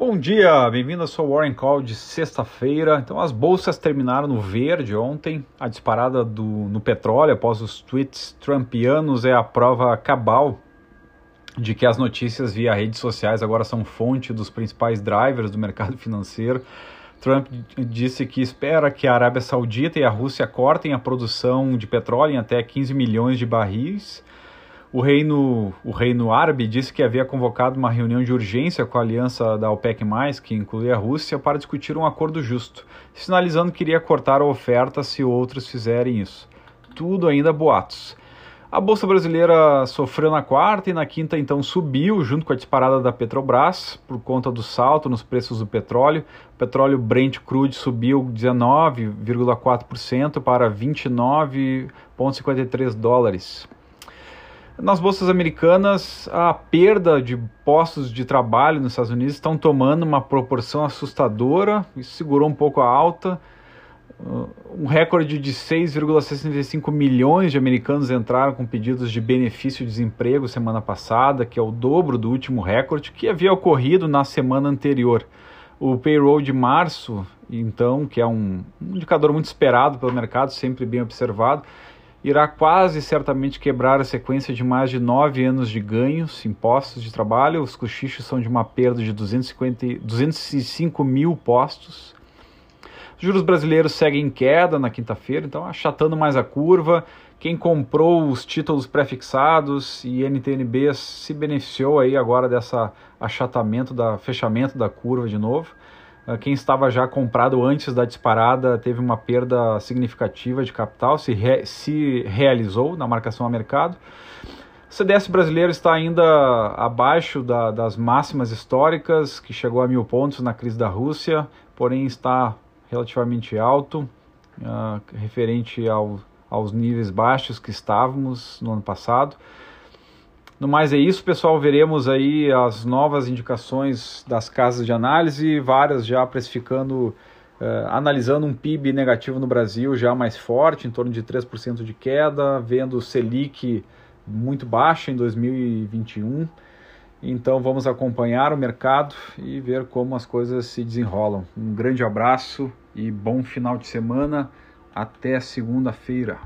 Bom dia, bem-vindo ao seu Warren Call de sexta-feira. Então, as bolsas terminaram no verde ontem. A disparada do, no petróleo após os tweets trumpianos é a prova cabal de que as notícias via redes sociais agora são fonte dos principais drivers do mercado financeiro. Trump disse que espera que a Arábia Saudita e a Rússia cortem a produção de petróleo em até 15 milhões de barris o reino, o reino árabe disse que havia convocado uma reunião de urgência com a aliança da OPEC+, que inclui a Rússia, para discutir um acordo justo, sinalizando que iria cortar a oferta se outros fizerem isso. Tudo ainda boatos. A bolsa brasileira sofreu na quarta e na quinta então subiu junto com a disparada da Petrobras por conta do salto nos preços do petróleo. O petróleo Brent crude subiu 19,4% para 29,53 dólares. Nas bolsas americanas, a perda de postos de trabalho nos Estados Unidos estão tomando uma proporção assustadora, isso segurou um pouco a alta. Um recorde de 6,65 milhões de americanos entraram com pedidos de benefício de desemprego semana passada, que é o dobro do último recorde que havia ocorrido na semana anterior. O payroll de março, então, que é um indicador muito esperado pelo mercado, sempre bem observado, irá quase certamente quebrar a sequência de mais de nove anos de ganhos, impostos de trabalho. Os cochichos são de uma perda de 250, 205 mil postos. Os juros brasileiros seguem em queda na quinta-feira, então achatando mais a curva. Quem comprou os títulos prefixados e NTNBs se beneficiou aí agora dessa achatamento, da fechamento da curva de novo. Ah, quem estava já comprado antes da disparada teve uma perda significativa de capital, se, re, se realizou na marcação a mercado. O CDS brasileiro está ainda abaixo da, das máximas históricas, que chegou a mil pontos na crise da Rússia, porém está relativamente alto, uh, referente ao, aos níveis baixos que estávamos no ano passado. No mais é isso, pessoal. Veremos aí as novas indicações das casas de análise, várias já precificando, uh, analisando um PIB negativo no Brasil já mais forte, em torno de 3% de queda, vendo o Selic muito baixo em 2021. Então vamos acompanhar o mercado e ver como as coisas se desenrolam. Um grande abraço e bom final de semana. Até segunda-feira.